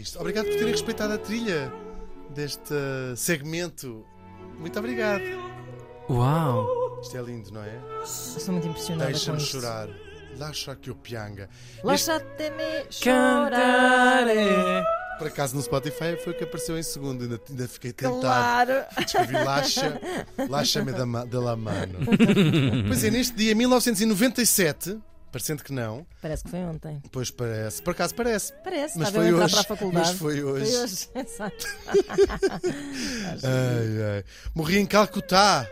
Isto. Obrigado por terem respeitado a trilha deste segmento. Muito obrigado. Uau! Isto é lindo, não é? Estou muito impressionada Deixa-me chorar. Lascia que eu pianga. Lasciate-me chorar. Por acaso no Spotify foi o que apareceu em segundo. Ainda, ainda fiquei tentado. Claro. Escrevi Lascia, Lascia-me da, da la mano. pois é, neste dia 1997, parecendo que não, Parece que foi ontem. pois parece, por acaso parece. Parece, Mas foi hoje. para a faculdade. Mas foi hoje. Foi hoje, exato. Ai, ai. Morri em Calcutá.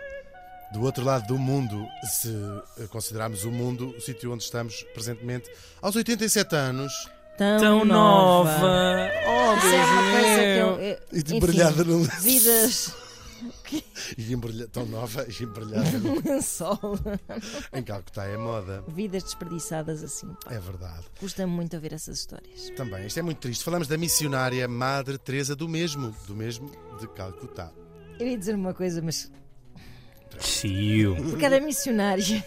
Do outro lado do mundo, se eh, considerarmos o mundo, o sítio onde estamos presentemente, aos 87 anos Tão, Tão nova! Oh, Isso é uma coisa que eu. Deus eu- e enfim. Vidas E embrulha... tão nova e embrulhada no- lençol. em Calcutá é moda. Vidas desperdiçadas assim. pá. É verdade. Custa-me muito ouvir essas histórias. Também, isto é muito triste. Falamos da missionária Madre Teresa do mesmo, do mesmo de Calcutá. Eu ia dizer uma coisa, mas. Chiu! Porque era missionária.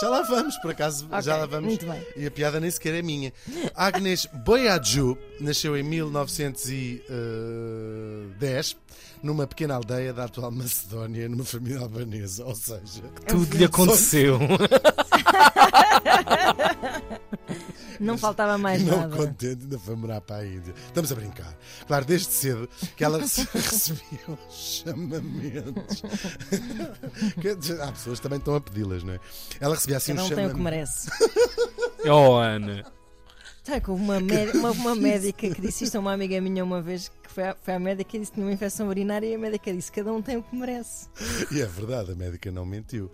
Já lá vamos, por acaso, já lá vamos. Muito bem. E a piada nem sequer é minha. Agnes Boiadju nasceu em 1910 numa pequena aldeia da atual Macedónia, numa família albanesa. Ou seja, Tudo lhe aconteceu. Não faltava mais não nada. contente, ainda foi morar para a Índia. Estamos a brincar. Claro, desde cedo que ela rece- recebia os chamamentos. Há pessoas que também estão a pedi-las, não é? Ela recebia assim Cada um tem o que merece. Oh, Ana! Está com uma, uma, uma médica que disse isto a uma amiga minha uma vez que foi à, foi à médica e disse que tinha uma infecção urinária e a médica disse: Cada um tem o que merece. E é verdade, a médica não mentiu.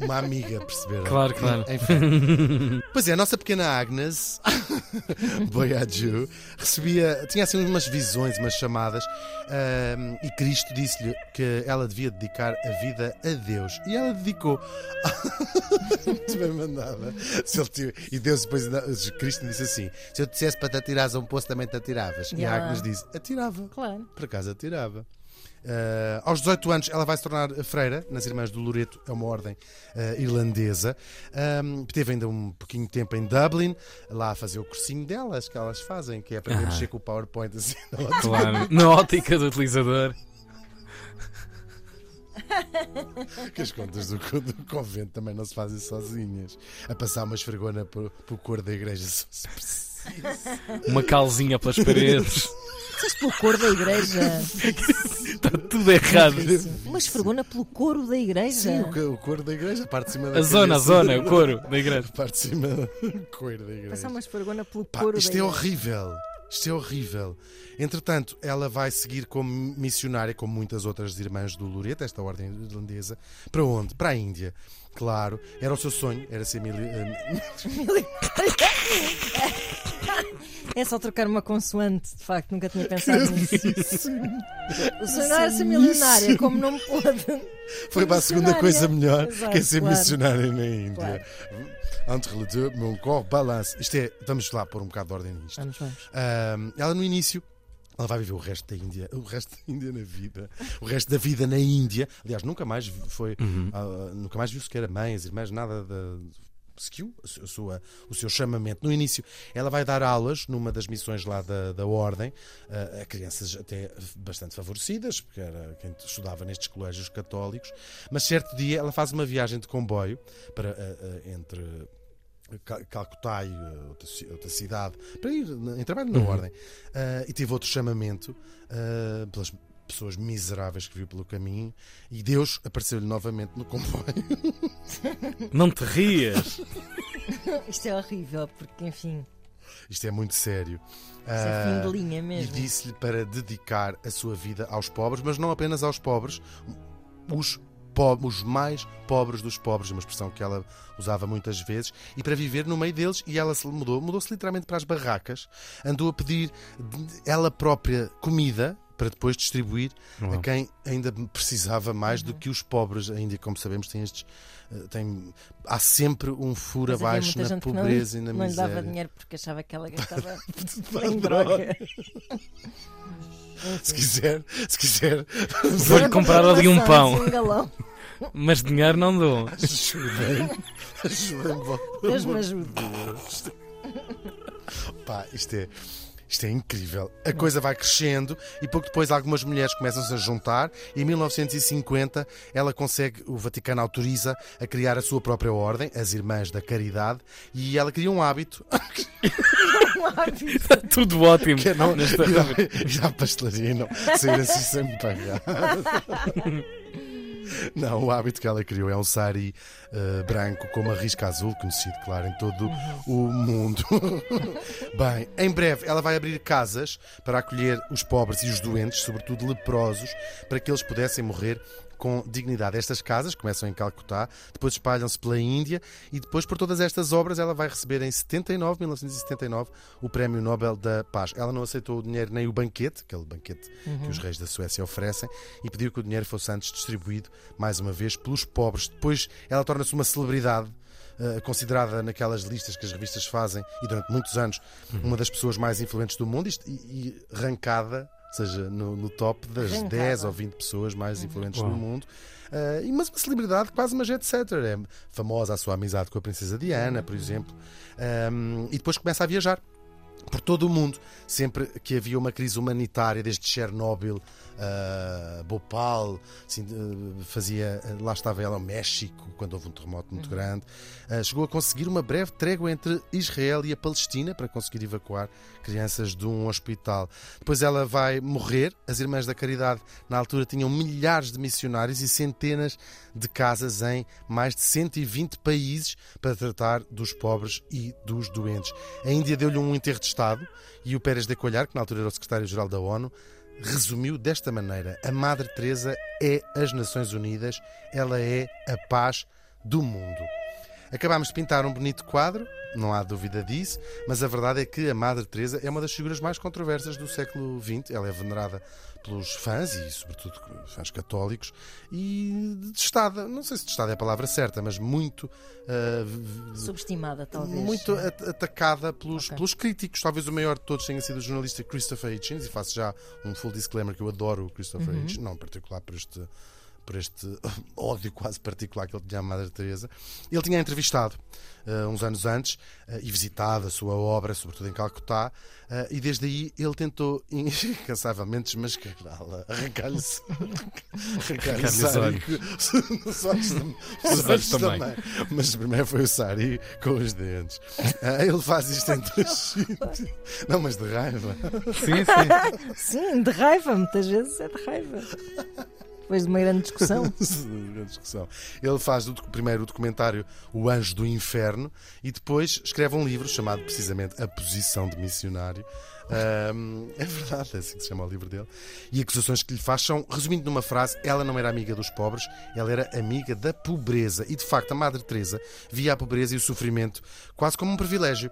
Uma amiga, perceberam? Claro, claro. Enfim. Pois é, a nossa pequena Agnes, Boiadju, recebia, tinha assim umas visões, umas chamadas, ahm, e Cristo disse-lhe que ela devia dedicar a vida a Deus. E ela dedicou. Muito bem mandada. Se ele tive- E Deus depois, Cristo disse assim: se eu te dissesse para te atirares a um poço, também te atiravas. E a Yeah. Agnes disse: atirava. Claro. Por acaso atirava. Uh, aos 18 anos ela vai se tornar freira nas Irmãs do Loreto, é uma ordem uh, irlandesa. Um, teve ainda um pouquinho de tempo em Dublin, lá a fazer o cursinho delas, que elas fazem, que é aprender a mexer com o PowerPoint assim. na ótica. Claro. Na ótica do utilizador. que as contas do, do convento também não se fazem sozinhas. A passar uma esfregona pelo, pelo cor da igreja. se precisa. Uma calzinha pelas paredes. Disseste pelo coro da igreja. Está tudo errado. Uma esfregona pelo coro da igreja. Sim, o, co- o da igreja, a parte de cima da A zona, a zona, o couro da igreja. A parte de cima do couro da igreja. Passar uma esfregona pelo Pá, coro isto da é igreja. horrível. Isto é horrível. Entretanto, ela vai seguir como missionária, como muitas outras irmãs do Loreto, esta ordem irlandesa. Para onde? Para a Índia. Claro, era o seu sonho, era ser mili... eh, É só trocar uma consoante, de facto, nunca tinha pensado nisso. O sonho era ser milionária, como não pôde. Foi para a segunda coisa melhor, Exato, que é ser claro. missionária na Índia. Entre les deux, mon corps balance. Isto é, vamos lá pôr um bocado de ordem nisto. Vamos, vamos. Ela no início. Ela vai viver o resto da Índia, o resto da Índia na vida, o resto da vida na Índia. Aliás, nunca mais foi, ah, nunca mais viu sequer a mãe, as irmãs, nada de, seguiu a sua, o seu chamamento. No início, ela vai dar aulas numa das missões lá da, da Ordem ah, a crianças até bastante favorecidas, porque era quem estudava nestes colégios católicos. Mas certo dia ela faz uma viagem de comboio para, ah, ah, entre Cal- Calcutá e uh, outra, outra cidade para ir em trabalho na ordem. Uh, e teve outro chamamento uh, pelas pessoas miseráveis que viu pelo caminho e Deus apareceu-lhe novamente no comboio. Não te rias. Isto é horrível, porque, enfim, isto é muito sério. Isto é fim Uh, de linha e mesmo. disse-lhe para dedicar a sua vida aos pobres mas não apenas aos pobres os os mais pobres dos pobres, uma expressão que ela usava muitas vezes, e para viver no meio deles, e ela se mudou, mudou-se literalmente para as barracas, andou a pedir ela própria comida para depois distribuir a Uau. quem ainda precisava mais do que os pobres. A Índia, como sabemos, tem estes. eh, Tem, há sempre um furo Mas abaixo na que não, pobreza e na não lhe dava miséria. dinheiro porque achava que ela gastava em droga. droga. Se quiser, se quiser, Vou-lhe comprar ali um pão. Um galão. Mas dinheiro não dou. ajudem, ajudem, Deus me ajude. Pá, isto é. Isto é incrível. A coisa vai crescendo e pouco depois algumas mulheres começam-se a juntar e em 1950 ela consegue, o Vaticano autoriza a criar a sua própria ordem, as Irmãs da Caridade, e ela cria um hábito Está tudo ótimo. que é não nesta- ir à- ir à pastelaria não sair assim sem me pagar. Não, o hábito que ela criou é um sari eh, branco com uma risca azul, conhecido, claro, em todo o mundo. Bem, em breve ela vai abrir casas para acolher os pobres e os doentes, sobretudo leprosos, para que eles pudessem morrer com dignidade. Estas casas começam em Calcutá, depois espalham-se pela Índia e depois por todas estas obras ela vai receber em 79, 1979 o Prémio Nobel da Paz. Ela não aceitou o dinheiro nem o banquete, aquele banquete que os reis da Suécia oferecem, e pediu que o dinheiro fosse antes distribuído mais uma vez pelos pobres. Depois ela torna-se uma celebridade. eh, considerada naquelas listas que as revistas fazem e durante muitos anos uma das pessoas mais influentes do mundo e, e rancada, seja, no, no top das Rancada. 10 ou 20 pessoas mais influentes Uau. do mundo. Uh, e mas uma celebridade quase uma jet setter. É famosa a sua amizade com a Princesa Diana, por exemplo. Um, e depois começa a viajar por todo o mundo. Sempre que havia uma crise humanitária, desde Chernobyl, uh, Bhopal, assim, uh, fazia, lá estava ela, o México, quando houve um terremoto muito grande. Uh, chegou a conseguir uma breve trégua entre Israel e a Palestina para conseguir evacuar crianças de um hospital. Depois ela vai morrer. As Irmãs da Caridade, na altura, tinham milhares de missionários e centenas de casas em mais de 120 países para tratar dos pobres e dos doentes. A Índia deu-lhe um enterro de Estado e o Pérez de Colhar, que na altura era o secretário-geral da ONU, resumiu desta maneira: a Madre Teresa é as Nações Unidas, ela é a paz do mundo. Acabámos de pintar um bonito quadro, não há dúvida disso, mas a verdade é que a Madre Teresa é uma das figuras mais controversas do século XX. Ela é venerada pelos fãs e, sobretudo, fãs católicos e detestada. Não sei se detestada é a palavra certa, mas muito v- Subestimada, talvez. muito at- atacada pelos, Ok. pelos críticos. Talvez o maior de todos tenha sido o jornalista Christopher Hitchens, e faço já um full disclaimer que eu adoro o Christopher Uhum. Hitchens, não em particular por este, por este ódio quase particular que ele tinha à Madre Teresa. Ele tinha entrevistado eh, uns anos antes eh, e visitado a sua obra, sobretudo em Calcutá, eh, e desde aí ele tentou incansavelmente desmascará-la, arrancar-lhe arrancar-lhe Arrancar-lhe os olhos. os olhos, tam- os Os olhos olhos também. também. Mas primeiro foi o Sari com os dentes. Ele faz isto em dois. Não, mas de raiva. Sim, sim. Sim, de raiva, muitas vezes é de raiva. Depois de uma grande discussão. Grande discussão. Ele faz primeiro o documentário O Anjo do Inferno e depois escreve um livro chamado precisamente A Posição de Missionário. Ahm, é verdade, é assim que se chama o livro dele. E acusações que lhe faz são, resumindo numa frase, ela não era amiga dos pobres, ela era amiga da pobreza. E de facto, a Madre Teresa via a pobreza e o sofrimento quase como um privilégio.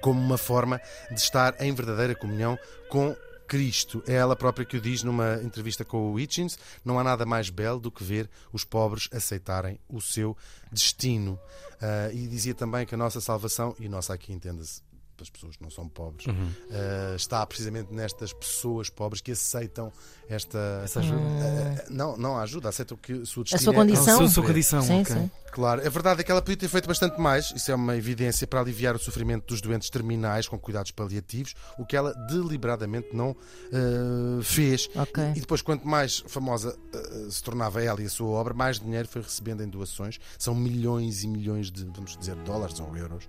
como uma forma de estar em verdadeira comunhão com Cristo. É ela própria que o diz numa entrevista com o Hitchens: não há nada mais belo do que ver os pobres aceitarem o seu destino. Ah, e dizia também que a nossa salvação, e nossa aqui entenda-se as pessoas que não são pobres, ah, está precisamente nestas pessoas pobres que aceitam esta. Essa ajuda. Ah, não, não a ajuda, aceitam que o seu A destino sua é- condição. A sua, sua condição. Sim, ok. sim. Claro, a verdade é que ela podia ter feito bastante mais, isso é uma evidência, para aliviar o sofrimento dos doentes terminais com cuidados paliativos, o que ela deliberadamente não eh, fez. Ok. E depois, quanto mais famosa eh, se tornava ela e a sua obra, mais dinheiro foi recebendo em doações. São milhões e milhões de, vamos dizer, dólares ou euros.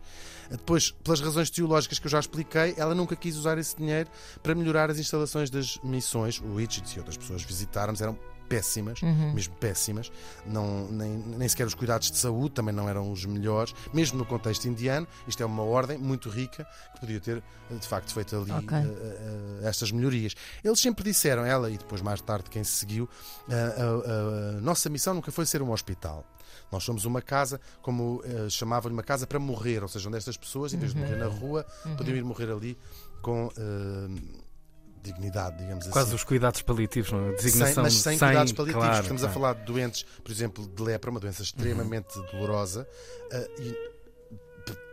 Depois, pelas razões teológicas que eu já expliquei, ela nunca quis usar esse dinheiro para melhorar as instalações das missões. O Hitchens e outras pessoas visitaram eram péssimas, Uhum. mesmo péssimas. Não, nem, nem sequer os cuidados de saúde também não eram os melhores, mesmo no contexto indiano. Isto é uma ordem muito rica que podia ter, de facto, feito ali Ok. eh, eh, estas melhorias. Eles sempre disseram, ela e depois mais tarde quem se seguiu, a nossa missão nunca foi ser um hospital. Nós somos uma casa, como eh, chamavam-lhe, uma casa para morrer, ou seja, onde estas pessoas, em vez de morrer na rua, podiam ir morrer ali com eh, dignidade, digamos assim. Quase os cuidados paliativos, não é? Sem, Designação mas sem, cuidados paliativos. claro, Estamos claro. a falar de doentes, por exemplo, de lepra, uma doença extremamente dolorosa, eh, e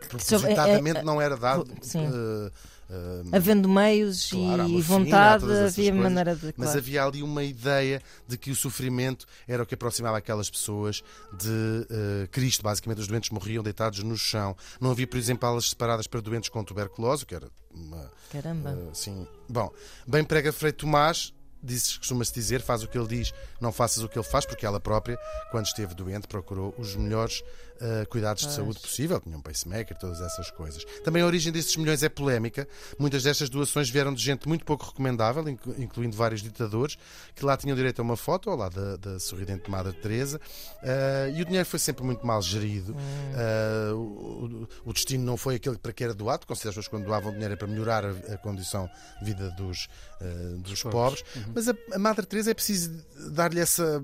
propositadamente é- é- não era dado Sim. eh, ah, Havendo meios Claro, e vontade, havia coisas, maneira de. Mas claro. havia ali uma ideia de que o sofrimento era o que aproximava aquelas pessoas de eh, Cristo. Basicamente, os doentes morriam deitados no chão. Não havia, por exemplo, alas separadas para doentes com tuberculose, que era uma. Caramba. eh, sim. Bom, bem prega Frei Tomás. Diz, costuma-se dizer, faz o que ele diz, não faças o que ele faz, porque ela própria, quando esteve doente, procurou os melhores eh, cuidados de saúde possível, tinha um pacemaker, todas essas coisas. Também a origem destes milhões é polémica. Muitas destas doações vieram de gente muito pouco recomendável, inclu- incluindo vários ditadores, que lá tinham direito a uma foto, ao lado da, da sorridente Madre Teresa. Eh, e o dinheiro foi sempre muito mal gerido. Eh, o, o- o destino não foi aquele para que era doado, considera as pessoas quando doavam dinheiro é para melhorar a, a condição de vida dos, dos pobres. Mas a, a Madre Teresa é preciso dar-lhe essa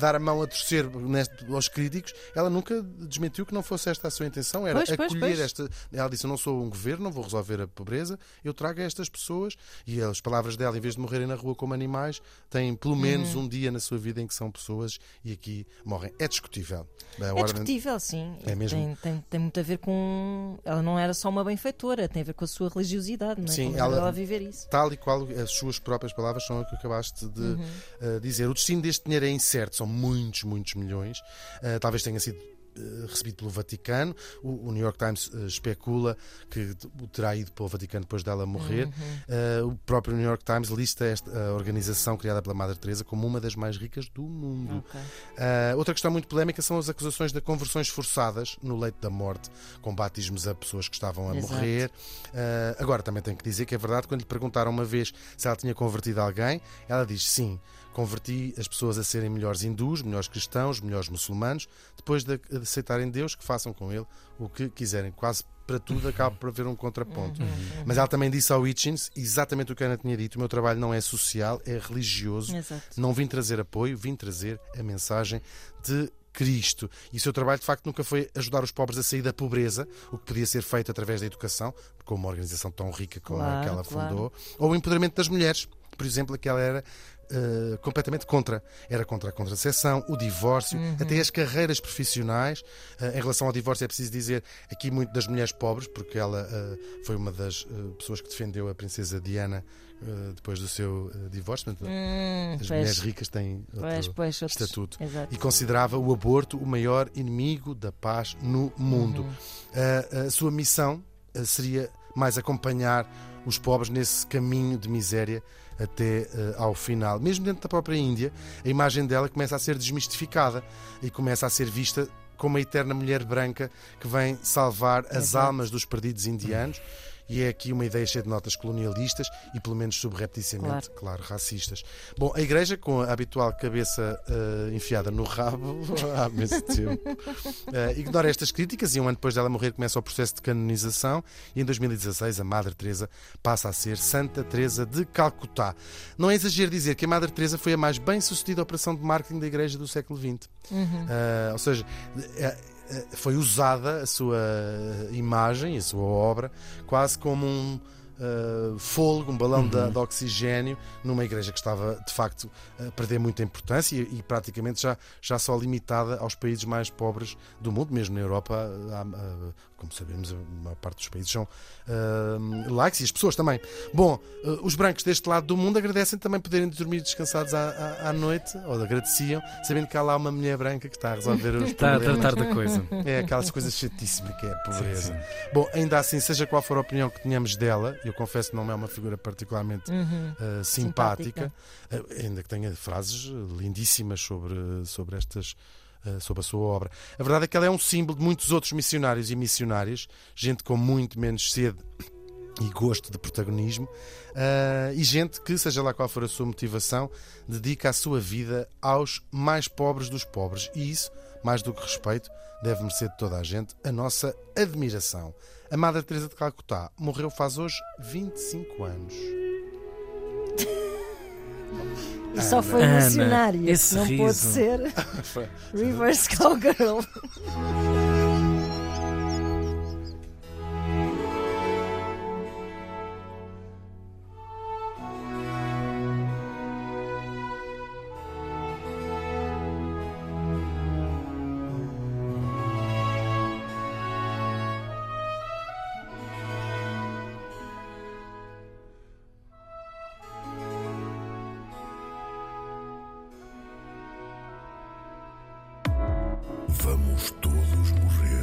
dar a mão a torcer neste- aos críticos, ela nunca desmentiu que não fosse esta a sua intenção, era Pois, pois, acolher pois. esta. Ela disse: Eu não sou um governo, não vou resolver a pobreza, eu trago estas pessoas. E as palavras dela, em vez de morrerem na rua como animais, têm pelo menos Uhum. um dia na sua vida em que são pessoas e aqui morrem. É discutível. A É ordem- discutível, sim. É mesmo. Tem, tem, tem muito a ver com. Ela não era só uma benfeitora, tem a ver com a sua religiosidade, não é? Sim, Com ela- ela viver isso. tal e qual as suas próprias palavras são o que acabaste de Uhum. uh, dizer. O destino deste dinheiro é incerto, são muitos, muitos milhões. Uh, talvez tenha sido uh, recebido pelo Vaticano. O, o New York Times uh, especula que o terá ido para o Vaticano depois dela morrer. Uhum. Uh, o próprio New York Times lista esta a organização criada pela Madre Teresa como uma das mais ricas do mundo. Ok. Uh, outra questão muito polémica são as acusações de conversões forçadas no leito da morte, com batismos a pessoas que estavam a Exato. morrer. Agora, também tenho que dizer que é verdade, quando lhe perguntaram uma vez se ela tinha convertido alguém, ela diz sim. Converti as pessoas a serem melhores hindus, melhores cristãos, melhores muçulmanos, depois de aceitarem Deus, que façam com ele o que quiserem. Quase para tudo acaba por haver um contraponto. Uhum. Mas ela também disse ao Hitchens exatamente o que a Ana tinha dito: o meu trabalho não é social, é religioso. Exato. Não vim trazer apoio, vim trazer a mensagem de Cristo. E o seu trabalho, de facto, nunca foi ajudar os pobres a sair da pobreza, o que podia ser feito através da educação, com uma organização tão rica como a que Claro, ela claro. fundou, ou o empoderamento das mulheres. Por exemplo, que ela era eh, completamente contra. Era contra a contracepção, o divórcio, Uhum. até as carreiras profissionais. Eh, em relação ao divórcio, é preciso dizer aqui muito das mulheres pobres, porque ela eh, foi uma das pessoas que defendeu a princesa Diana depois do seu divórcio. Portanto, Hum, as pois, mulheres ricas têm outro pois, pois, outros- estatuto. Exato. E considerava o aborto o maior inimigo da paz no mundo. Uhum. A, sua missão seria mais acompanhar os pobres nesse caminho de miséria até eh, ao final. Mesmo dentro da própria Índia, a imagem dela começa a ser desmistificada e começa a ser vista como a eterna mulher branca que vem salvar as Exato. almas dos perdidos indianos. E é aqui uma ideia cheia de notas colonialistas e, pelo menos subrepticiamente, claro, racistas. Bom, a Igreja, com a habitual cabeça eh, enfiada no rabo há imenso tempo, eh, ignora estas críticas e um ano depois dela morrer começa o processo de canonização e em 2016 a Madre Teresa passa a ser Santa Teresa de Calcutá. Não é exagero dizer que a Madre Teresa foi a mais bem-sucedida operação de marketing da Igreja do século XX. Uhum. Ah, ou seja, foi usada a sua imagem, a sua obra, quase como um ah, fôlego, um balão de, de oxigênio numa igreja que estava de facto a perder muita importância e, e praticamente já, já só limitada aos países mais pobres do mundo, mesmo na Europa, há, como sabemos, a maior parte dos países são laicos e as pessoas também. Bom, ah, os brancos deste lado do mundo agradecem também poderem dormir descansados à, à, à noite, ou agradeciam, sabendo que há lá uma mulher branca que está a resolver os Está a problemas. tratar da coisa. É aquelas coisas chatíssimas que é a pobreza. Sim, Bom, ainda assim, seja qual for a opinião que tenhamos dela, eu confesso que não é uma figura particularmente Uhum. uh, simpática, uh, ainda que tenha frases lindíssimas sobre, sobre estas. Uh, Sobre a sua obra. A verdade é que ela é um símbolo de muitos outros missionários e missionárias, gente com muito menos sede e gosto de protagonismo, uh, e gente que, seja lá qual for a sua motivação, dedica a sua vida aos mais pobres dos pobres. E isso, mais do que respeito, deve merecer de toda a gente a nossa admiração. A Madre Teresa de Calcutá morreu faz hoje 25 anos. E só foi Ana, missionária. esse não riso. pode ser Reverse Cowgirl. Vamos todos morrer.